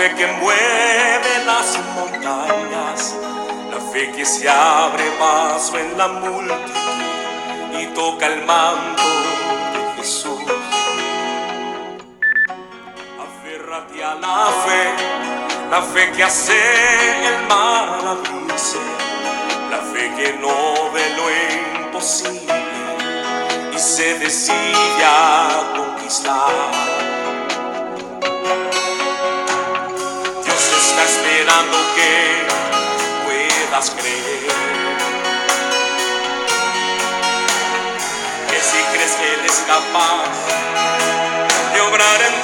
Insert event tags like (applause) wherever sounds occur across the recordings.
fe que mueve las montañas, la fe que se abre paso en la multitud y toca el manto de Jesús. Aférrate a la fe, la fe que hace el mar abrirse, la fe que no ve lo imposible y se decide a conquistar. Esperando que puedas creer. Que si crees que Él es capaz de obrar en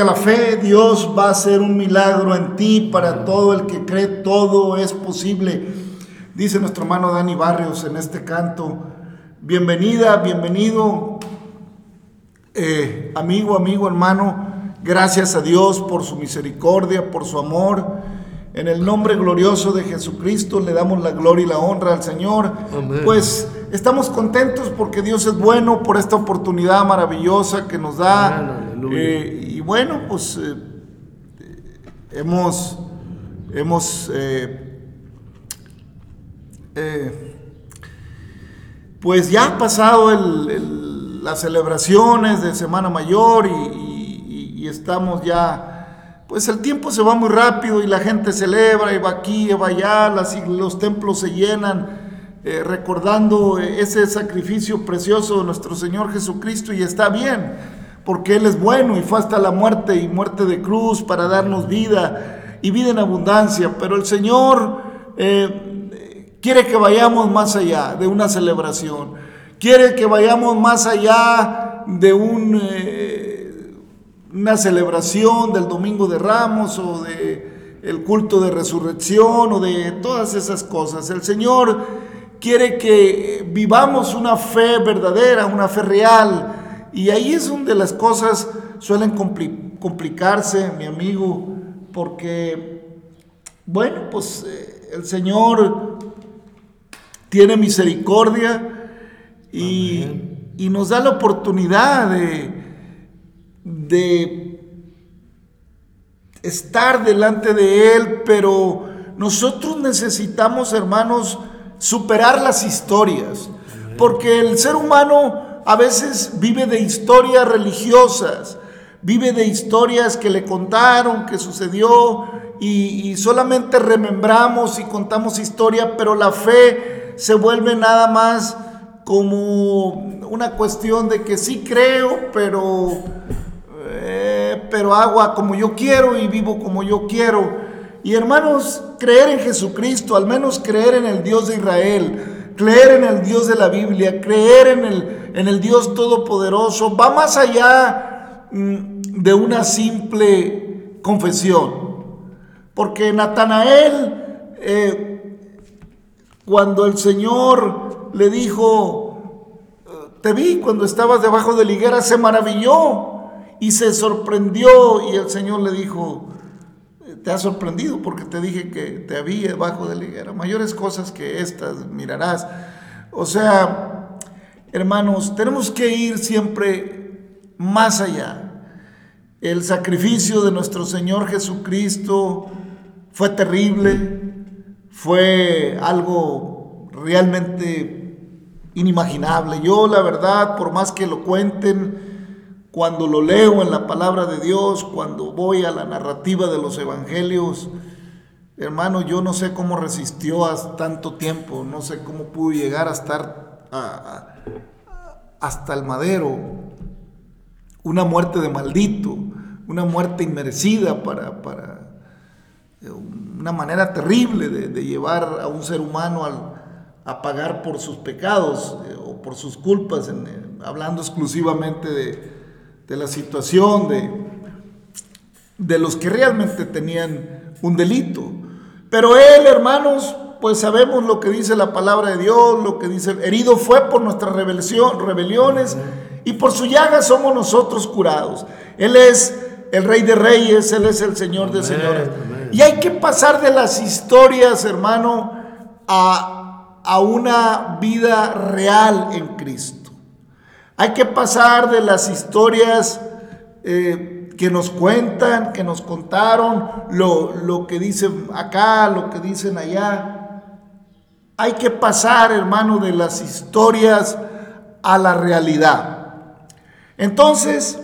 a la fe, Dios va a hacer un milagro en ti, para todo el que cree, todo es posible. Dice nuestro hermano Dani Barrios en este canto. Bienvenida, bienvenido, eh, amigo, amigo, hermano. Gracias a Dios por su misericordia, por su amor. En el nombre glorioso de Jesucristo le damos la gloria y la honra al Señor. Pues estamos contentos porque Dios es bueno por esta oportunidad maravillosa que nos da. Eh, bueno, pues eh, hemos, hemos eh, pues ya pasado las celebraciones de Semana Mayor y, estamos ya, pues el tiempo se va muy rápido y la gente celebra y va aquí y va allá, los templos se llenan. recordando ese sacrificio precioso de nuestro Señor Jesucristo y está bien porque Él es bueno y fue hasta la muerte y muerte de cruz para darnos vida y vida en abundancia. Pero el Señor eh, quiere que vayamos más allá de una celebración, quiere que vayamos más allá de eh, una celebración del Domingo de Ramos o de el culto de resurrección o de todas esas cosas. El Señor quiere que vivamos una fe verdadera, una fe real y ahí es donde las cosas suelen complicarse, mi amigo, porque, bueno, pues eh, el Señor tiene misericordia y, nos da la oportunidad de, de estar delante de Él, pero nosotros necesitamos, hermanos, superar las historias, porque el ser humano a veces vive de historias religiosas, vive de historias que le contaron, que sucedió, y, solamente remembramos y contamos historia, pero la fe se vuelve nada más como una cuestión de que sí creo, pero, eh, pero hago como yo quiero y vivo como yo quiero. Y hermanos, creer en Jesucristo, al menos creer en el Dios de Israel, creer en el Dios de la Biblia, creer en el, en el Dios Todopoderoso, va más allá mm, de una simple confesión. Porque Natanael, eh, cuando el Señor le dijo, te vi cuando estabas debajo de la higuera, se maravilló y se sorprendió y el Señor le dijo, te ha sorprendido porque te dije que te había debajo de la higuera. Mayores cosas que estas mirarás. O sea, hermanos, tenemos que ir siempre más allá. El sacrificio de nuestro Señor Jesucristo fue terrible, fue algo realmente inimaginable. Yo, la verdad, por más que lo cuenten, cuando lo leo en la palabra de Dios, cuando voy a la narrativa de los evangelios, hermano, yo no sé cómo resistió a tanto tiempo, no sé cómo pudo llegar a estar hasta el madero. una muerte de maldito, una muerte inmerecida para, eh, una manera terrible de, llevar a un ser humano a pagar por sus pecados eh, o por sus culpas, hablando exclusivamente de, de la situación de, de los que realmente tenían un delito. Pero él, hermanos, pues sabemos lo que dice la palabra de Dios, lo que dice, herido fue por nuestras rebeliones y por su llaga somos nosotros curados. Él es el rey de reyes, Él es el Señor de señores. Y hay que pasar de las historias, hermano, a, a una vida real en Cristo. Hay que pasar de las historias eh, que nos cuentan, que nos contaron, lo, lo que dicen acá, lo que dicen allá. Hay que pasar, hermano, de las historias a la realidad. Entonces,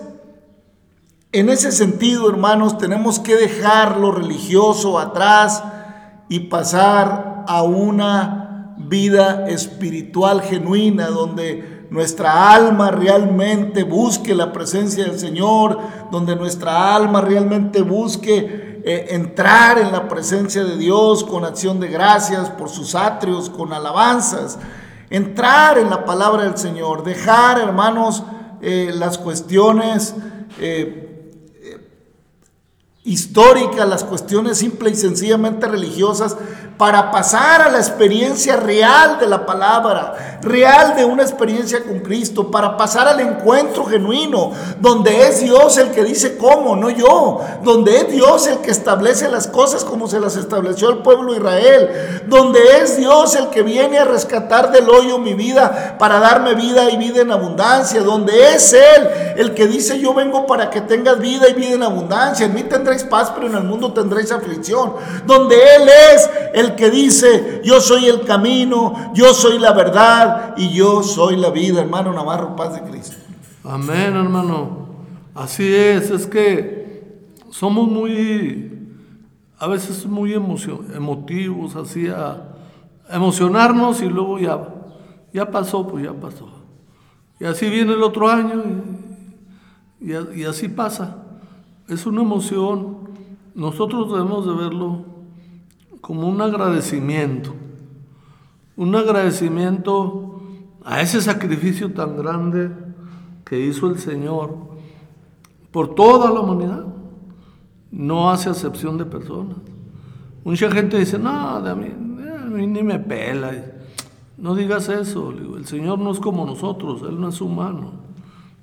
en ese sentido, hermanos, tenemos que dejar lo religioso atrás y pasar a una vida espiritual genuina donde nuestra alma realmente busque la presencia del Señor, donde nuestra alma realmente busque eh, entrar en la presencia de Dios con acción de gracias por sus atrios, con alabanzas, entrar en la palabra del Señor, dejar, hermanos, eh, las cuestiones eh, históricas, las cuestiones simple y sencillamente religiosas, para pasar a la experiencia real de la palabra, real de una experiencia con Cristo, para pasar al encuentro genuino, donde es Dios el que dice cómo, no yo, donde es Dios el que establece las cosas como se las estableció el pueblo de Israel, donde es Dios el que viene a rescatar del hoyo mi vida para darme vida y vida en abundancia, donde es Él el que dice yo vengo para que tengas vida y vida en abundancia, en mí tendréis paz, pero en el mundo tendréis aflicción, donde Él es el que dice, yo soy el camino, yo soy la verdad y yo soy la vida, hermano Navarro, paz de Cristo. Amén, hermano. Así es, es que somos muy, a veces muy emotivos, así a emocionarnos y luego ya, ya pasó, pues ya pasó. Y así viene el otro año y, y así pasa. Es una emoción. Nosotros debemos de verlo como un agradecimiento, un agradecimiento a ese sacrificio tan grande que hizo el Señor por toda la humanidad. No hace acepción de personas. Mucha gente dice, no, a mí, a mí ni me pela. No digas eso, el Señor no es como nosotros, Él no es humano,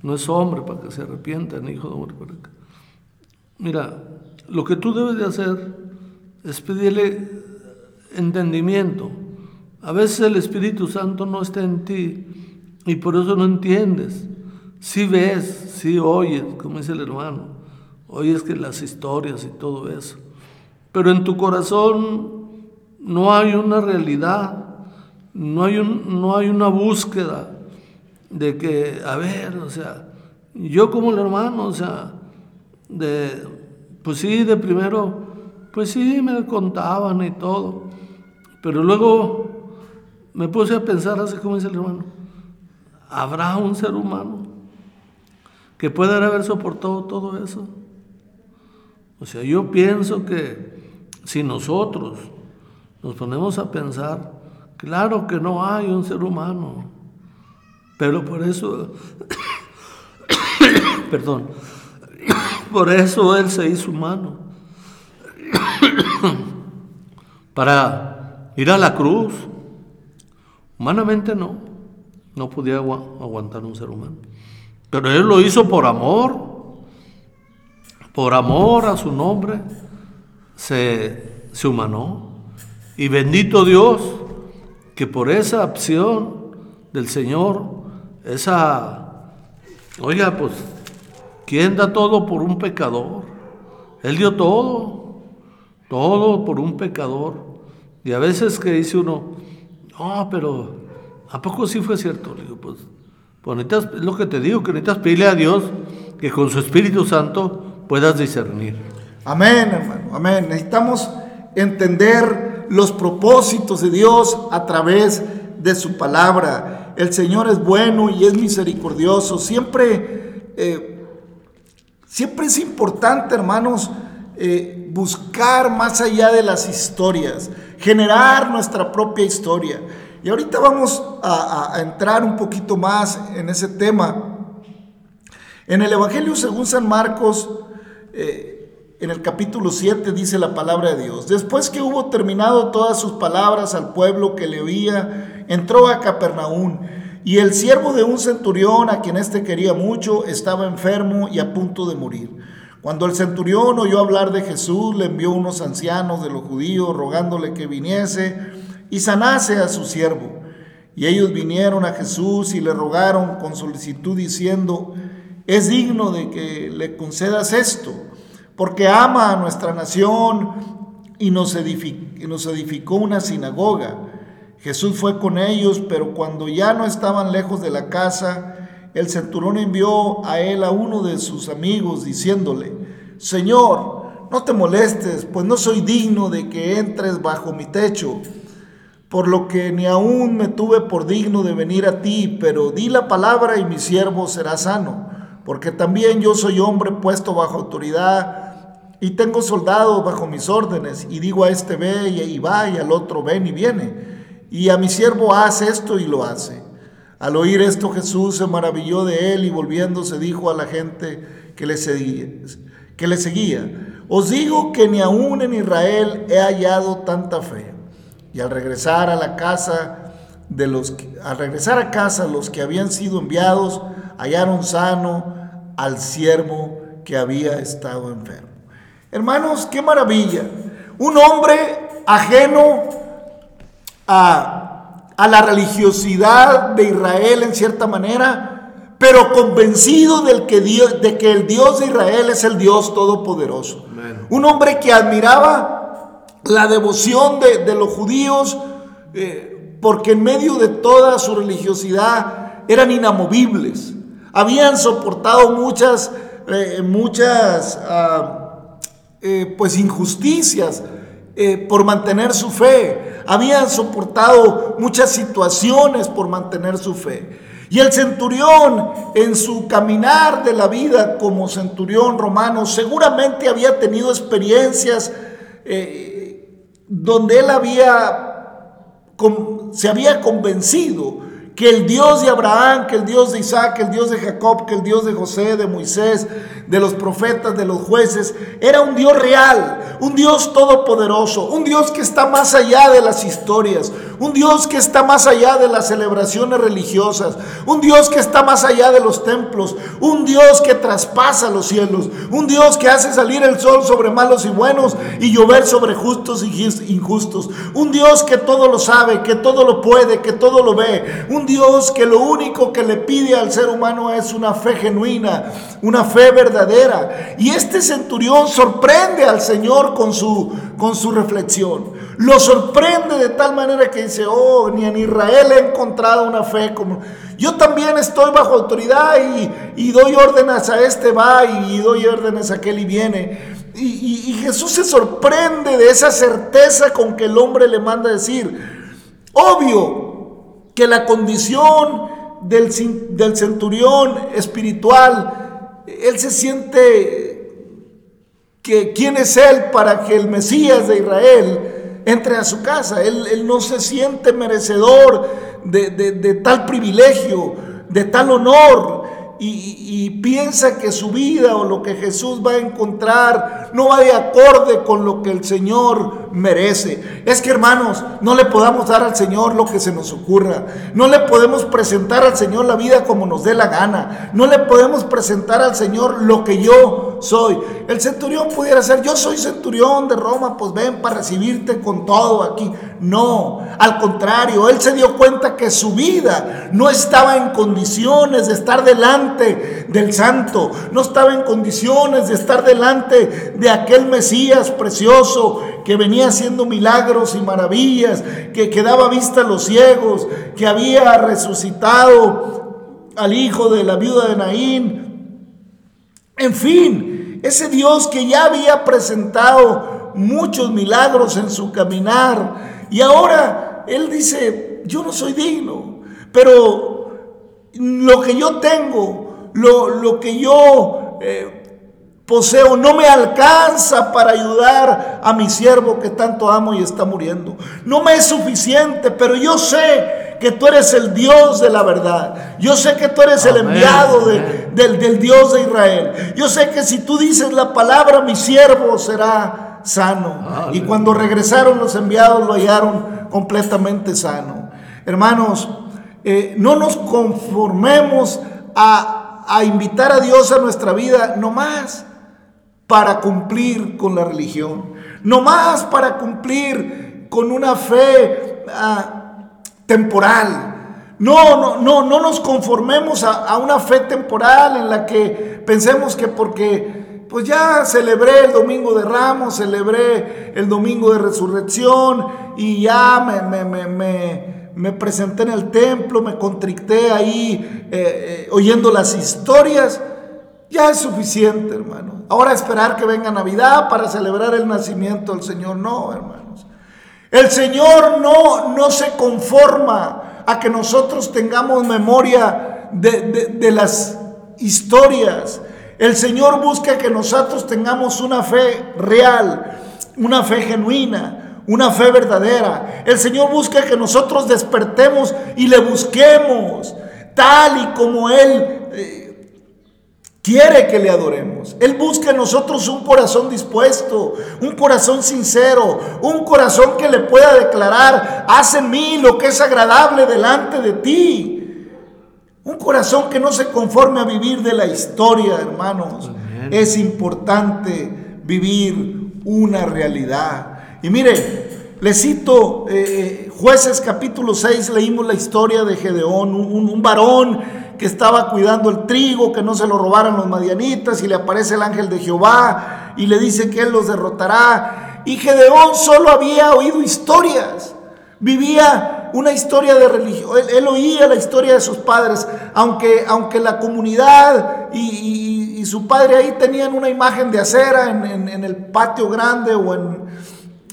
no es hombre para que se arrepienta, hijo de hombre para que... Mira, lo que tú debes de hacer es pedirle entendimiento. A veces el Espíritu Santo no está en ti y por eso no entiendes. Si ves, si oyes, como dice el hermano, oyes que las historias y todo eso. Pero en tu corazón no hay una realidad, no hay, un, no hay una búsqueda de que, a ver, o sea, yo como el hermano, o sea, de, pues sí, de primero pues sí, me contaban y todo. Pero luego me puse a pensar, así como dice el hermano, ¿habrá un ser humano que pueda haber soportado todo eso? O sea, yo pienso que si nosotros nos ponemos a pensar, claro que no hay un ser humano, pero por eso, (coughs) perdón, por eso Él se hizo humano (coughs) para ir a la cruz. Humanamente no, no podía aguantar un ser humano. Pero Él lo hizo por amor, por amor a su nombre, se, se humanó. Y bendito Dios que por esa opción del Señor, esa, oiga, pues, ¿quién da todo por un pecador? Él dio todo. Todo por un pecador. Y a veces que dice uno, no, pero ¿a poco sí fue cierto? Le digo, pues, pues es lo que te digo, que necesitas pedirle a Dios que con su Espíritu Santo puedas discernir. Amén, hermano, amén. Necesitamos entender los propósitos de Dios a través de su palabra. El Señor es bueno y es misericordioso. Siempre eh, Siempre es importante, hermanos, eh, buscar más allá de las historias, generar nuestra propia historia. Y ahorita vamos a, entrar un poquito más en ese tema. En el Evangelio según San Marcos, eh, en el capítulo 7 dice la palabra de Dios. Después que hubo terminado todas sus palabras al pueblo que le oía, entró a Capernaum. Y el siervo de un centurión, a quien éste quería mucho, estaba enfermo y a punto de morir. Cuando el centurión oyó hablar de Jesús, le envió unos ancianos de los judíos rogándole que viniese y sanase a su siervo. Y ellos vinieron a Jesús y le rogaron con solicitud diciendo, es digno de que le concedas esto, porque ama a nuestra nación y nos, edificó, nos edificó una sinagoga. Jesús fue con ellos, pero cuando ya no estaban lejos de la casa, el centurión envió a él a uno de sus amigos diciéndole, Señor, no te molestes, pues no soy digno de que entres bajo mi techo, por lo que ni aún me tuve por digno de venir a ti, pero di la palabra y mi siervo será sano, porque también yo soy hombre puesto bajo autoridad y tengo soldados bajo mis órdenes, y digo a este ve y va, y al otro ven y viene, y a mi siervo hace esto y lo hace. Al oír esto Jesús se maravilló de él y volviéndose dijo a la gente que le seguía, que le seguía os digo que ni aún en Israel he hallado tanta fe. Y al regresar a la casa de los al regresar a casa los que habían sido enviados hallaron sano al siervo que había estado enfermo. Hermanos, qué maravilla. Un hombre ajeno a a la religiosidad de Israel en cierta manera, pero convencido del que Dios, de que el Dios de Israel es el Dios todopoderoso. Un hombre que admiraba la devoción de, los judíos, eh, porque en medio de toda su religiosidad eran inamovibles, habían soportado muchas, eh, muchas ah, eh, pues injusticias por mantener su fe habían soportado muchas situaciones por mantener su fe. Y el centurión en su caminar de la vida como centurión romano seguramente había tenido experiencias eh, donde él había, se había convencido que el Dios de Abraham, que el Dios de Isaac, que el Dios de Jacob, que el Dios de José, de Moisés, de los profetas, de los jueces, era un Dios real, un Dios todopoderoso, un Dios que está más allá de las historias, un Dios que está más allá de las celebraciones religiosas, un Dios que está más allá de los templos, un Dios que traspasa los cielos, un Dios que hace salir el sol sobre malos y buenos y llover sobre justos y injustos, un Dios que todo lo sabe, que todo lo puede, que todo lo ve, un Dios que lo único que le pide al ser humano es una fe genuina, una fe verdadera. Y este centurión sorprende al Señor con su, con su reflexión. Lo sorprende de tal manera que dice, oh, ni en Israel he encontrado una fe como... Yo también estoy bajo autoridad y, doy órdenes a este va y, doy órdenes a aquel y viene. Y, y, Jesús se sorprende de esa certeza con que el hombre le manda decir, obvio que la condición del, del centurión espiritual, él se siente que quién es él para que el Mesías de Israel entre a su casa. Él, no se siente merecedor de, de, tal privilegio, de tal honor y, piensa que su vida o lo que Jesús va a encontrar no va de acorde con lo que el Señor merece. Es que hermanos, no le podamos dar al Señor lo que se nos ocurra. No le podemos presentar al Señor la vida como nos dé la gana. No le podemos presentar al Señor lo que yo soy. El centurión pudiera ser, yo soy centurión de Roma, pues ven para recibirte con todo aquí. No, al contrario, él se dio cuenta que su vida no estaba en condiciones de estar delante del santo, no estaba en condiciones de estar delante de aquel Mesías precioso que venía haciendo milagros y maravillas, que, que daba vista a los ciegos, que había resucitado al hijo de la viuda de Naín. En fin, ese Dios que ya había presentado muchos milagros en su caminar, y ahora él dice, yo no soy digno, pero lo que yo tengo, lo, que yo eh, poseo no me alcanza para ayudar a mi siervo que tanto amo y está muriendo. No me es suficiente, pero yo sé que tú eres el Dios de la verdad. Yo sé que tú eres el enviado del, del Dios de Israel. Yo sé que si tú dices la palabra, mi siervo será sano. Y cuando regresaron los enviados lo hallaron completamente sano. Hermanos, eh, no nos conformemos a, a invitar a Dios a nuestra vida nomás para cumplir con la religión, no más para cumplir con una fe ah, temporal. No, no, no, no nos conformemos a, a, una fe temporal en la que pensemos que porque pues ya celebré el domingo de Ramos, celebré el domingo de resurrección y ya me, me, me presenté en el templo, me contricté ahí eh, eh, oyendo las historias ya es suficiente, hermano. Ahora esperar que venga Navidad para celebrar el nacimiento del Señor. No, hermanos. El Señor no, no se conforma a que nosotros tengamos memoria de, de las historias. El Señor busca que nosotros tengamos una fe real, una fe genuina, una fe verdadera. El Señor busca que nosotros despertemos y le busquemos tal y como Él eh, quiere que le adoremos. Él busca en nosotros un corazón dispuesto, un corazón sincero, un corazón que le pueda declarar, haz en mí lo que es agradable delante de ti. Un corazón que no se conforme a vivir de la historia, hermanos. Es importante vivir una realidad. Y mire, le cito eh, jueces capítulo 6, leímos la historia de Gedeón, un, un varón que estaba cuidando el trigo, que no se lo robaran los madianitas, y le aparece el ángel de Jehová y le dice que él los derrotará. Y Gedeón solo había oído historias, vivía una historia de religión, él, oía la historia de sus padres, aunque, aunque la comunidad y, su padre ahí tenían una imagen de acera en, el patio grande o en,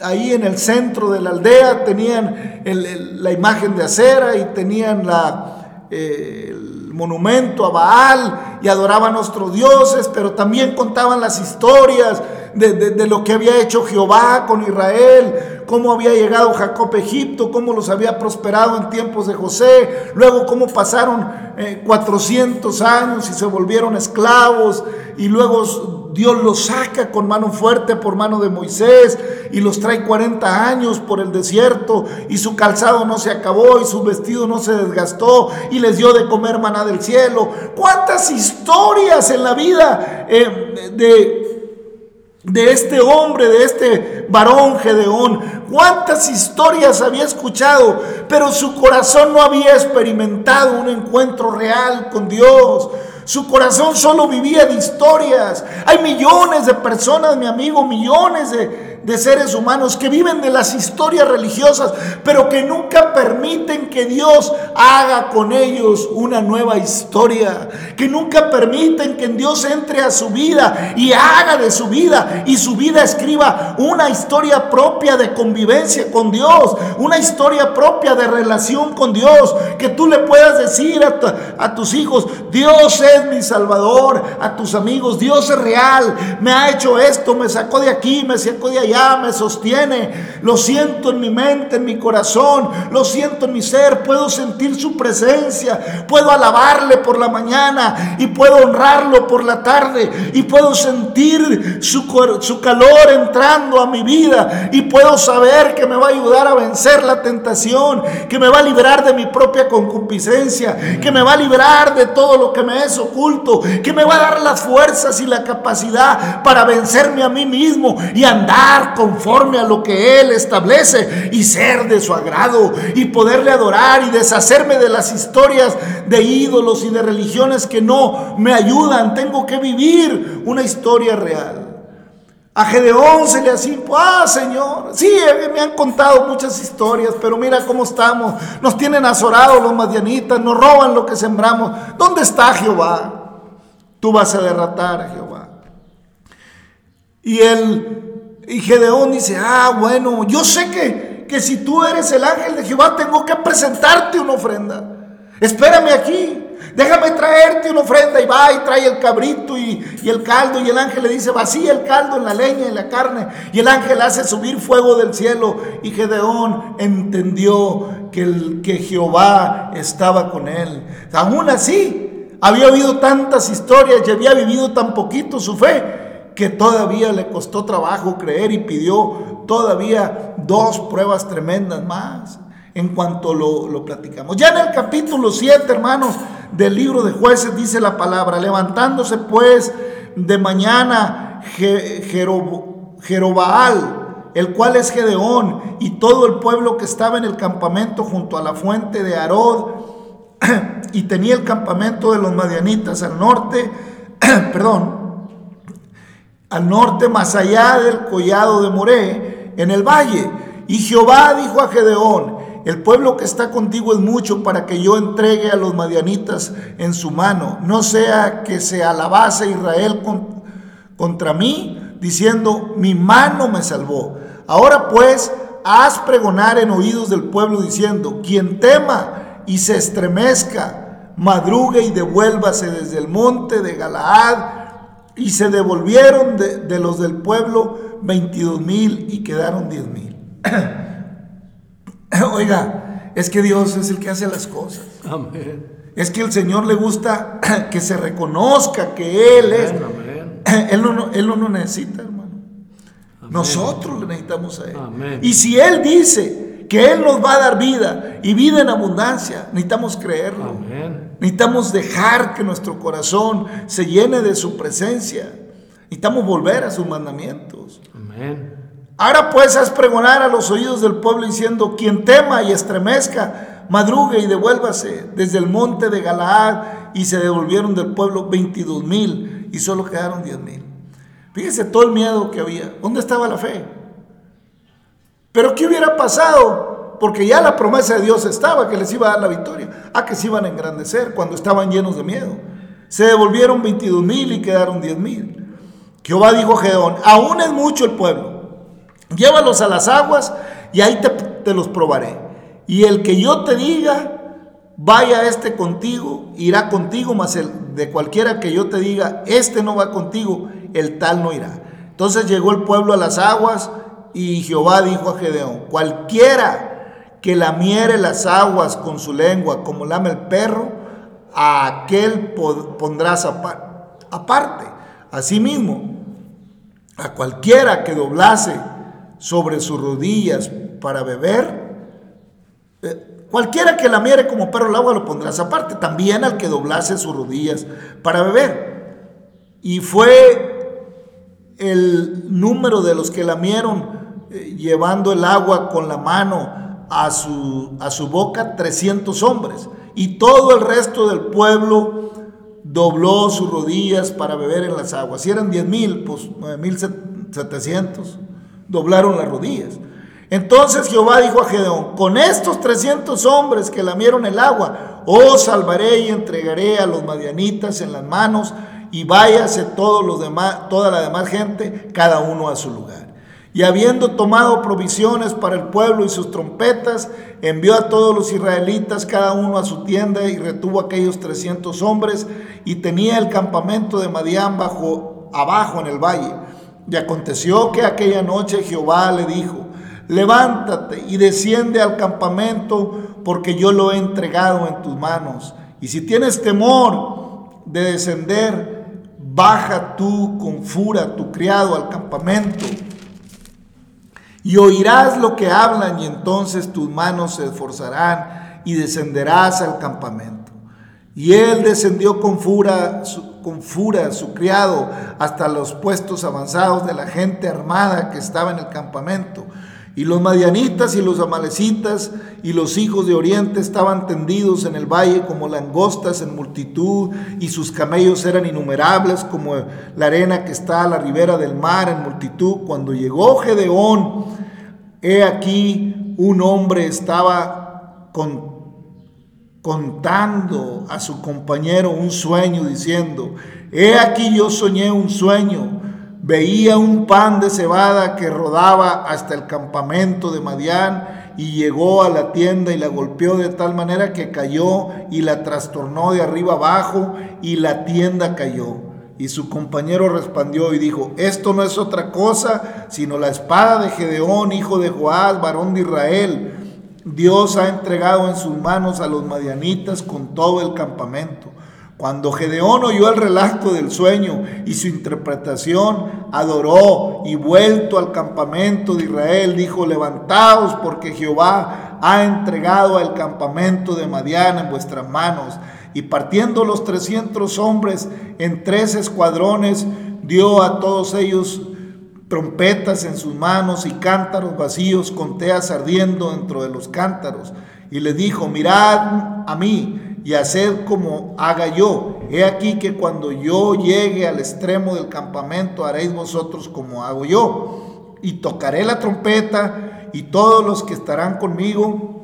ahí en el centro de la aldea, tenían la imagen de acera y tenían la... Eh, monumento a Baal y adoraban a nuestros dioses, pero también contaban las historias de, lo que había hecho Jehová con Israel, cómo había llegado Jacob a Egipto, cómo los había prosperado en tiempos de José, luego cómo pasaron 400 eh, años y se volvieron esclavos y luego Dios los saca con mano fuerte por mano de Moisés y los trae 40 años por el desierto y su calzado no se acabó y su vestido no se desgastó y les dio de comer maná del cielo. ¿Cuántas historias en la vida eh, de de este hombre, de este varón Gedeón. Cuántas historias había escuchado, pero su corazón no había experimentado un encuentro real con Dios. Su corazón solo vivía de historias. Hay millones de personas, mi amigo, millones de, de seres humanos que viven de las historias religiosas, pero que nunca permiten que Dios haga con ellos una nueva historia, que nunca permiten que Dios entre a su vida y haga de su vida y su vida escriba una historia propia de convivencia con Dios, una historia propia de relación con Dios, que tú le puedas decir a, a tus hijos, Dios es mi Salvador, a tus amigos, Dios es real, me ha hecho esto, me sacó de aquí, me sacó de allá me sostiene. Lo siento en mi mente, en mi corazón, lo siento en mi ser. Puedo sentir su presencia, puedo alabarle por la mañana y puedo honrarlo por la tarde y puedo sentir su, su calor entrando a mi vida y puedo saber que me va a ayudar a vencer la tentación, que me va a liberar de mi propia concupiscencia, que me va a liberar de todo lo que me es oculto, que me va a dar las fuerzas y la capacidad para vencerme a mí mismo y conforme a lo que Él establece y ser de su agrado y poderle adorar y deshacerme de las historias de ídolos y de religiones que no me ayudan. Tengo que vivir una historia real. A Gedeón se le hacía, ah Señor, sí, eh, me han contado muchas historias, pero mira cómo estamos, nos tienen azorados los madianitas, nos roban lo que sembramos. ¿Dónde está Jehová? Tú vas a derrotar a Jehová. Y él y Gedeón dice, ah, bueno, yo sé que, que si tú eres el ángel de Jehová, tengo que presentarte una ofrenda. Espérame aquí. déjame traerte una ofrenda y va y trae el cabrito y, el caldo y el ángel le dice, vacía el caldo en la leña y la carne y el ángel hace subir fuego del cielo y Gedeón entendió que, el, que Jehová estaba con él. Aún así, había oído tantas historias y había vivido tan poquito su fe que todavía le costó trabajo creer y pidió todavía dos pruebas tremendas más en cuanto lo, platicamos. Ya en el capítulo 7, hermanos, del libro de jueces dice la palabra, levantándose pues de mañana Jerobaal, el cual es Gedeón, y todo el pueblo que estaba en el campamento junto a la fuente de Arod, (clears throat) y tenía el campamento de los madianitas al norte, (clears throat) perdón, al norte más allá del collado de Moré, en el valle. Y Jehová dijo a Gedeón, el pueblo que está contigo es mucho para que yo entregue a los madianitas en su mano. No sea que se alabase Israel contra mí, diciendo, mi mano me salvó. Ahora pues, haz pregonar en oídos del pueblo diciendo, quien tema y se estremezca, madrugue y devuélvase desde el monte de Galaad. Y se devolvieron de, de los del pueblo 22 mil y quedaron 10 mil. (clears throat) Oiga, es que Dios es el que hace las cosas. Amén. Es que el Señor le gusta (clears throat) que se reconozca que Él es. (clears throat) Él, no, él no necesita, hermano. Nosotros le necesitamos a Él. Y si Él dice que Él nos va a dar vida y vida en abundancia, necesitamos creerlo. Necesitamos dejar que nuestro corazón se llene de su presencia. Necesitamos volver a sus mandamientos. Amén. Ahora pues haz pregonar a los oídos del pueblo diciendo, quien tema y estremezca, madrugue y devuélvase desde el monte de Galaad. Y se devolvieron del pueblo 22 mil y solo quedaron 10 mil. Fíjese todo el miedo que había. ¿Dónde estaba la fe? Pero ¿qué hubiera pasado? Porque ya la promesa de Dios estaba que les iba a dar la victoria. A que se iban a engrandecer cuando estaban llenos de miedo. Se devolvieron 22 mil y quedaron 10 mil. Jehová dijo a Gedeón, aún es mucho el pueblo Llévalos a las aguas y ahí te, los probaré. Y el que yo te diga, vaya este contigo, irá contigo, mas el de cualquiera que yo te diga, este no va contigo, el tal no irá. Entonces llegó el pueblo a las aguas y Jehová dijo a Gedeón, cualquiera que lamiere las aguas con su lengua como lame el perro, a aquel pondrás aparte. Asimismo, a cualquiera que doblase sobre sus rodillas para beber. Eh, cualquiera que la miere como perro el agua lo pondrás aparte, también al que doblase sus rodillas para beber. Y fue el número de los que lamieron eh, llevando el agua con la mano a su, a su boca 300 hombres. Y todo el resto del pueblo dobló sus rodillas para beber en las aguas. Si eran 10 mil, pues 9 mil 700 doblaron las rodillas. Entonces Jehová dijo a Gedeón, con estos 300 hombres que lamieron el agua, os salvaré y entregaré a los madianitas en las manos y váyase los demás, toda la demás gente, cada uno a su lugar. Y habiendo tomado provisiones para el pueblo y sus trompetas, envió a todos los israelitas, cada uno a su tienda, y retuvo aquellos 300 hombres, y tenía el campamento de Madián bajo, abajo en el valle. Y aconteció que aquella noche Jehová le dijo, levántate y desciende al campamento porque yo lo he entregado en tus manos. Y si tienes temor de descender, baja tú con fura tu criado al campamento y oirás lo que hablan y entonces tus manos se esforzarán y descenderás al campamento. Y él descendió con fura, con fura su criado hasta los puestos avanzados de la gente armada que estaba en el campamento. Y los madianitas y los amalecitas y los hijos de Oriente estaban tendidos en el valle como langostas en multitud, y sus camellos eran innumerables como la arena que está a la ribera del mar en multitud. Cuando llegó Gedeón, he aquí un hombre estaba con contando a su compañero un sueño diciendo, he aquí yo soñé un sueño, veía un pan de cebada que rodaba hasta el campamento de Madián y llegó a la tienda y la golpeó de tal manera que cayó y la trastornó de arriba abajo y la tienda cayó. Y su compañero respondió y dijo, esto no es otra cosa sino la espada de Gedeón, hijo de Joás, varón de Israel. Dios ha entregado en sus manos a los madianitas con todo el campamento. Cuando Gedeón oyó el relato del sueño y su interpretación, adoró y vuelto al campamento de Israel, dijo, levantaos porque Jehová ha entregado al campamento de Madián en vuestras manos. Y partiendo los trescientos hombres en tres escuadrones, dio a todos ellos trompetas en sus manos y cántaros vacíos con teas ardiendo dentro de los cántaros. Y le dijo, mirad a mí y haced como haga yo. He aquí que cuando yo llegue al extremo del campamento haréis vosotros como hago yo. Y tocaré la trompeta y todos los que estarán conmigo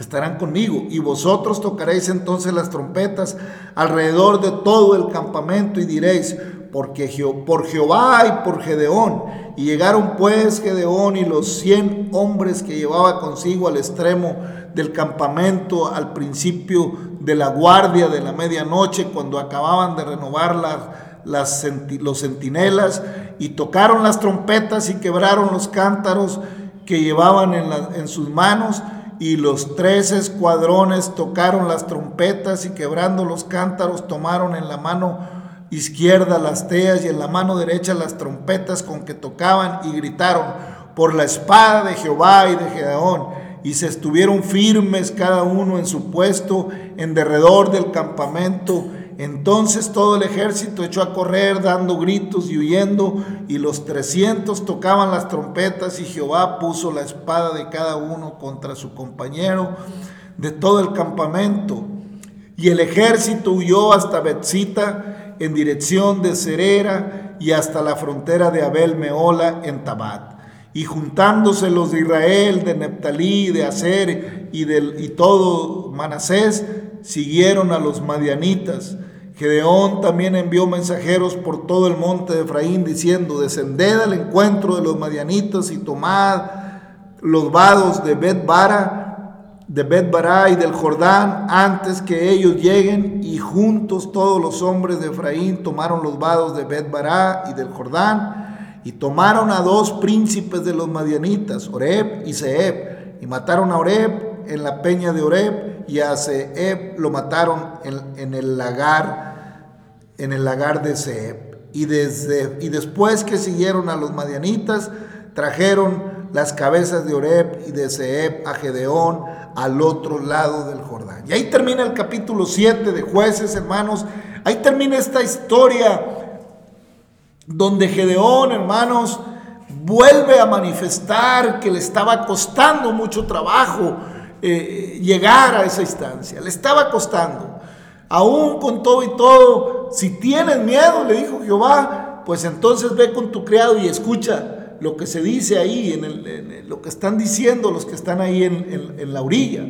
estarán conmigo. Y vosotros tocaréis entonces las trompetas alrededor de todo el campamento y diréis, porque por Jehová y por Gedeón. Y llegaron pues Gedeón y los cien hombres que llevaba consigo al extremo del campamento al principio de la guardia de la medianoche, cuando acababan de renovar las, los centinelas, y tocaron las trompetas y quebraron los cántaros que llevaban en, en sus manos, y los tres escuadrones tocaron las trompetas y quebrando los cántaros tomaron en la mano izquierda las teas y en la mano derecha las trompetas con que tocaban y gritaron por la espada de Jehová y de Gedeón y se estuvieron firmes cada uno en su puesto en derredor del campamento. Entonces todo el ejército echó a correr dando gritos y huyendo, y los trescientos tocaban las trompetas, y Jehová puso la espada de cada uno contra su compañero de todo el campamento. Y el ejército huyó hasta Betzita en dirección de Cerera y hasta la frontera de Abel Meola en Tabat. Y juntándose los de Israel, de Neptalí, de Aser y, del, todo Manasés, siguieron a los madianitas. Gedeón también envió mensajeros por todo el monte de Efraín diciendo, descended al encuentro de los madianitas y tomad los vados de Bet-Bara, de Bet-Bara y del Jordán antes que ellos lleguen y juntos todos los hombres de Efraín tomaron los vados de Bet-Bara y del Jordán y tomaron a dos príncipes de los madianitas, Oreb y Seheb, y mataron a Oreb en la peña de Oreb, y a Seheb lo mataron en, el lagar, en el lagar de Seheb. Y, desde, y después que siguieron a los madianitas, trajeron las cabezas de Oreb y de Seheb a Gedeón al otro lado del Jordán. Y ahí termina el capítulo 7 de jueces, hermanos. Ahí termina esta historia donde Gedeón, hermanos, vuelve a manifestar que le estaba costando mucho trabajo eh, llegar a esa instancia, le estaba costando. Aún con todo y todo, si tienes miedo, le dijo Jehová, pues entonces ve con tu criado y escucha lo que se dice ahí, en, lo que están diciendo los que están ahí en la orilla.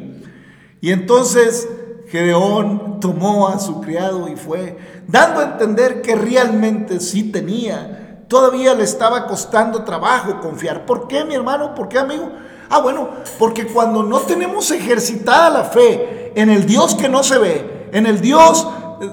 Y entonces Gedeón tomó a su criado y fue, dando a entender que realmente sí tenía. Todavía le estaba costando trabajo confiar. ¿Por qué, mi hermano? ¿Por qué, amigo? Ah, bueno, porque cuando no tenemos ejercitada la fe en el Dios que no se ve, en el Dios eh,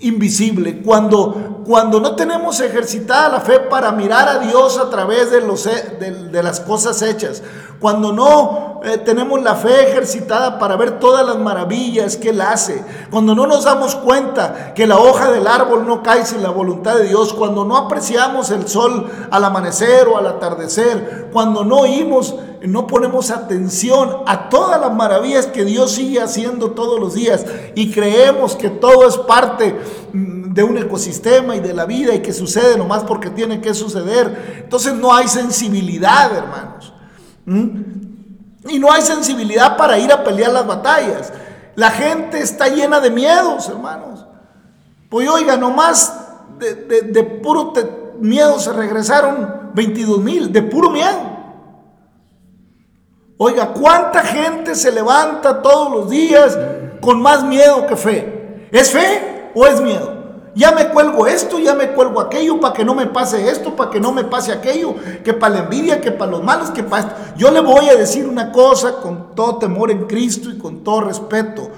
invisible, cuando, cuando no tenemos ejercitada la fe para mirar a Dios a través de, los, de las cosas hechas, cuando no eh, tenemos la fe ejercitada para ver todas las maravillas que Él hace, cuando no nos damos cuenta que la hoja del árbol no cae sin la voluntad de Dios, cuando no apreciamos el sol al amanecer o al atardecer, cuando no oímos, no ponemos atención a todas las maravillas que Dios sigue haciendo todos los días y creemos que todo es parte mm, de un ecosistema y de la vida y que sucede nomás porque tiene que suceder. Entonces no hay sensibilidad, hermanos. ¿Mm? Y no hay sensibilidad para ir a pelear las batallas. La gente está llena de miedos, hermanos. Pues oiga, nomás de, de, puro miedo se regresaron 22 mil, de puro miedo. Oiga, ¿cuánta gente se levanta todos los días con más miedo que fe? ¿Es fe o es miedo? Ya me cuelgo esto, ya me cuelgo aquello, para que no me pase esto, para que no me pase aquello, que para la envidia, que para los malos, que para esto. Yo le voy a decir una cosa con todo temor en Cristo y con todo respeto.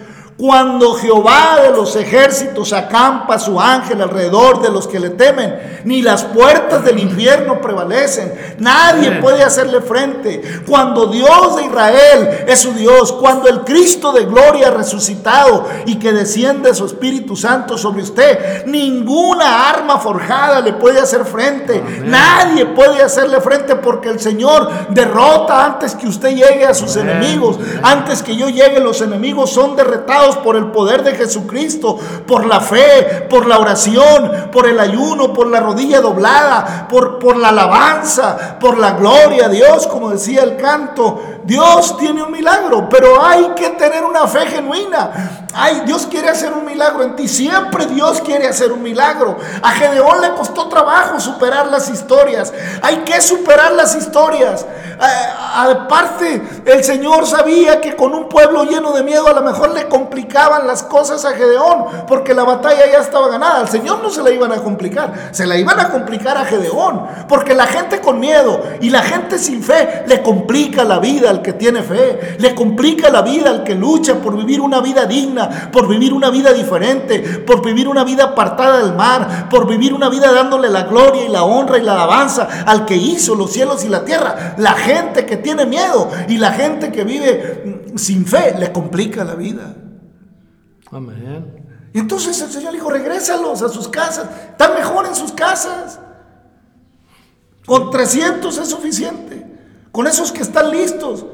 Cuando Jehová de los ejércitos acampa su ángel alrededor de los que le temen, ni las puertas del infierno prevalecen. Nadie puede hacerle frente. Cuando Dios de Israel es su Dios, cuando el Cristo de gloria resucitado y que desciende su Espíritu Santo sobre usted, ninguna arma forjada le puede hacer frente. Nadie puede hacerle frente porque el Señor derrota antes que usted llegue a sus enemigos. Antes que yo llegue, los enemigos son derretados por el poder de Jesucristo, por la fe, por la oración, por el ayuno, por la rodilla doblada, por, por la alabanza, por la gloria a Dios, como decía el canto. Dios tiene un milagro, pero hay que tener una fe genuina. Ay, Dios quiere hacer un milagro en ti. Siempre Dios quiere hacer un milagro. A Gedeón le costó trabajo superar las historias. Hay que superar las historias. Aparte, el Señor sabía que con un pueblo lleno de miedo a lo mejor le complicaban las cosas a Gedeón, porque la batalla ya estaba ganada. Al Señor no se la iban a complicar, se la iban a complicar a Gedeón, porque la gente con miedo y la gente sin fe le complica la vida al que tiene fe, le complica la vida al que lucha por vivir una vida digna, por vivir una vida diferente, por vivir una vida apartada del mar, por vivir una vida dándole la gloria y la honra y la alabanza al que hizo los cielos y la tierra. La gente que tiene miedo y la gente que vive sin fe le complica la vida. Amén. Y entonces el Señor dijo, regrésalos a sus casas. Están mejor en sus casas. Con 300 es suficiente. Con esos que están listos.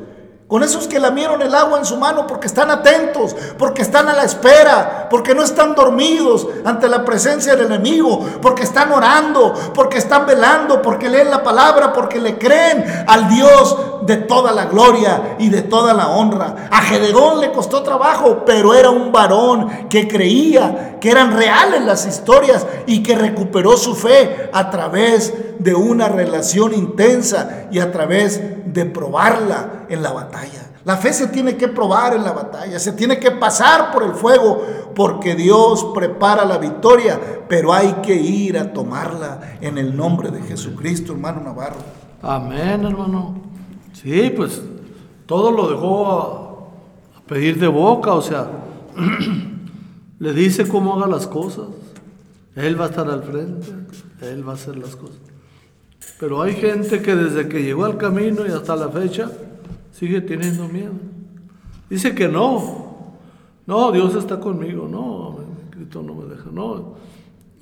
Con esos que lamieron el agua en su mano porque están atentos, porque están a la espera, porque no están dormidos ante la presencia del enemigo, porque están orando, porque están velando, porque leen la palabra, porque le creen al Dios de toda la gloria y de toda la honra. A Gedeón le costó trabajo, pero era un varón que creía que eran reales las historias y que recuperó su fe a través de una relación intensa y a través de probarla en la batalla. La fe se tiene que probar en la batalla, se tiene que pasar por el fuego, porque Dios prepara la victoria, pero hay que ir a tomarla en el nombre de Jesucristo, hermano Navarro. Amén, hermano. Sí, pues todo lo dejó a, pedir de boca, o sea, (clears throat) le dice cómo haga las cosas. Él va a estar al frente, Él va a hacer las cosas. Pero hay gente que desde que llegó al camino y hasta la fecha sigue teniendo miedo. Dice que no. No, Dios está conmigo. No, Cristo no me deja. No.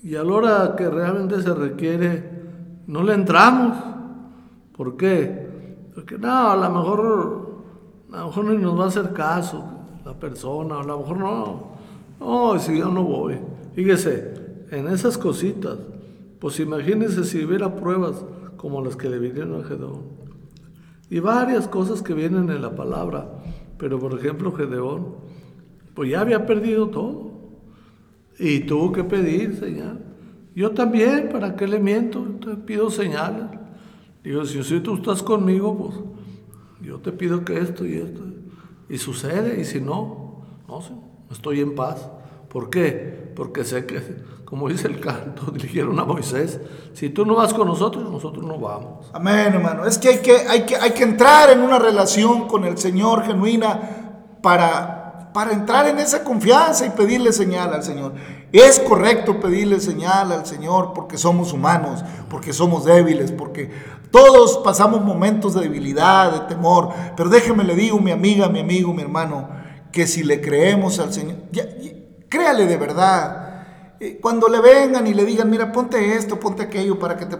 Y a la hora que realmente se requiere, no le entramos. ¿Por qué? Porque no, a lo mejor, a lo mejor ni nos va a hacer caso la persona, a lo mejor no. No, si yo no voy. Fíjese, en esas cositas, pues imagínense si hubiera pruebas como las que le vinieron a Gedeón. Y varias cosas que vienen en la palabra. Pero por ejemplo, Gedeón, pues ya había perdido todo. Y tuvo que pedir señal. Yo también, ¿para qué le miento? Te pido señales. Digo, si, tú estás conmigo, pues yo te pido que esto y esto. Y sucede, y si no, no sé, estoy en paz. ¿Por qué? Porque sé que como dice el canto, (laughs) dirigieron a Moisés, si tú no vas con nosotros, nosotros no vamos. Amén, hermano. Es que hay que, hay que, hay que entrar en una relación con el Señor genuina para, para entrar en esa confianza y pedirle señal al Señor. Es correcto pedirle señal al Señor porque somos humanos, porque somos débiles, porque todos pasamos momentos de debilidad, de temor. Pero déjeme le digo, mi amiga, mi amigo, mi hermano, que si le creemos al Señor, créale de verdad cuando le vengan y le digan, mira, ponte esto, ponte aquello para que te...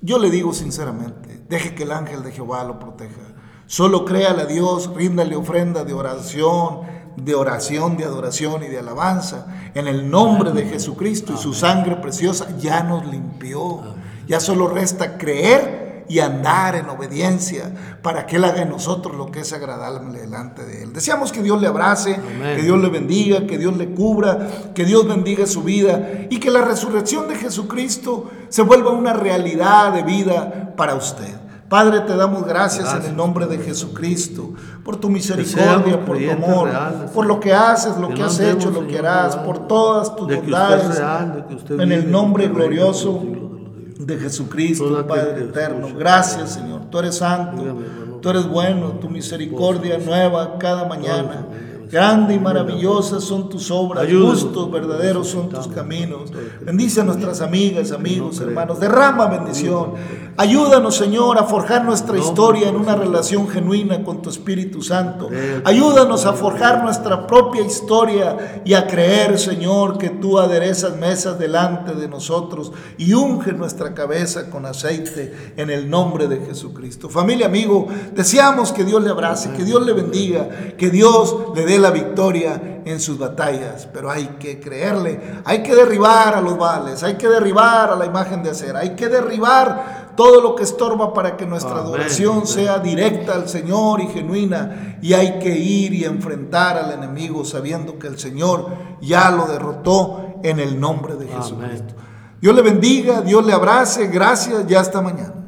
Yo le digo sinceramente, deje que el ángel de Jehová lo proteja. Solo créale a Dios, ríndale ofrenda de oración, de oración, de adoración y de alabanza. En el nombre de Jesucristo y su sangre preciosa ya nos limpió. Ya solo resta creer y andar en obediencia para que Él haga en nosotros lo que es agradable delante de Él. Deseamos que Dios le abrace, que Dios le bendiga, que Dios le cubra, que Dios bendiga su vida y que la resurrección de Jesucristo se vuelva una realidad de vida para usted. Padre, te damos gracias, en el nombre de Jesucristo, por tu misericordia, por tu amor, por lo que haces, lo que, has hecho, lo que harás, por todas tus bondades, en el nombre glorioso de Jesucristo, Padre eterno. Gracias, Señor. Tú eres santo, tú eres bueno, tu misericordia nueva cada mañana. Grande y maravillosas son tus obras, justos, verdaderos son tus caminos. Bendice a nuestras amigas, amigos, hermanos. Derrama bendición. Ayúdanos, Señor, a forjar nuestra historia en una relación genuina con tu Espíritu Santo. Ayúdanos a forjar nuestra propia historia y a creer, Señor, que tú aderezas mesas delante de nosotros y unge nuestra cabeza con aceite en el nombre de Jesucristo. Familia, amigo, deseamos que Dios le abrace, que Dios le bendiga, que Dios le dé la victoria en sus batallas, pero hay que creerle, hay que derribar a los vales, hay que derribar a la imagen de acera, hay que derribar todo lo que estorba para que nuestra adoración sea directa al Señor y genuina, y hay que ir y enfrentar al enemigo sabiendo que el Señor ya lo derrotó en el nombre de Jesucristo. Dios le bendiga, Dios le abrace, gracias, ya hasta mañana.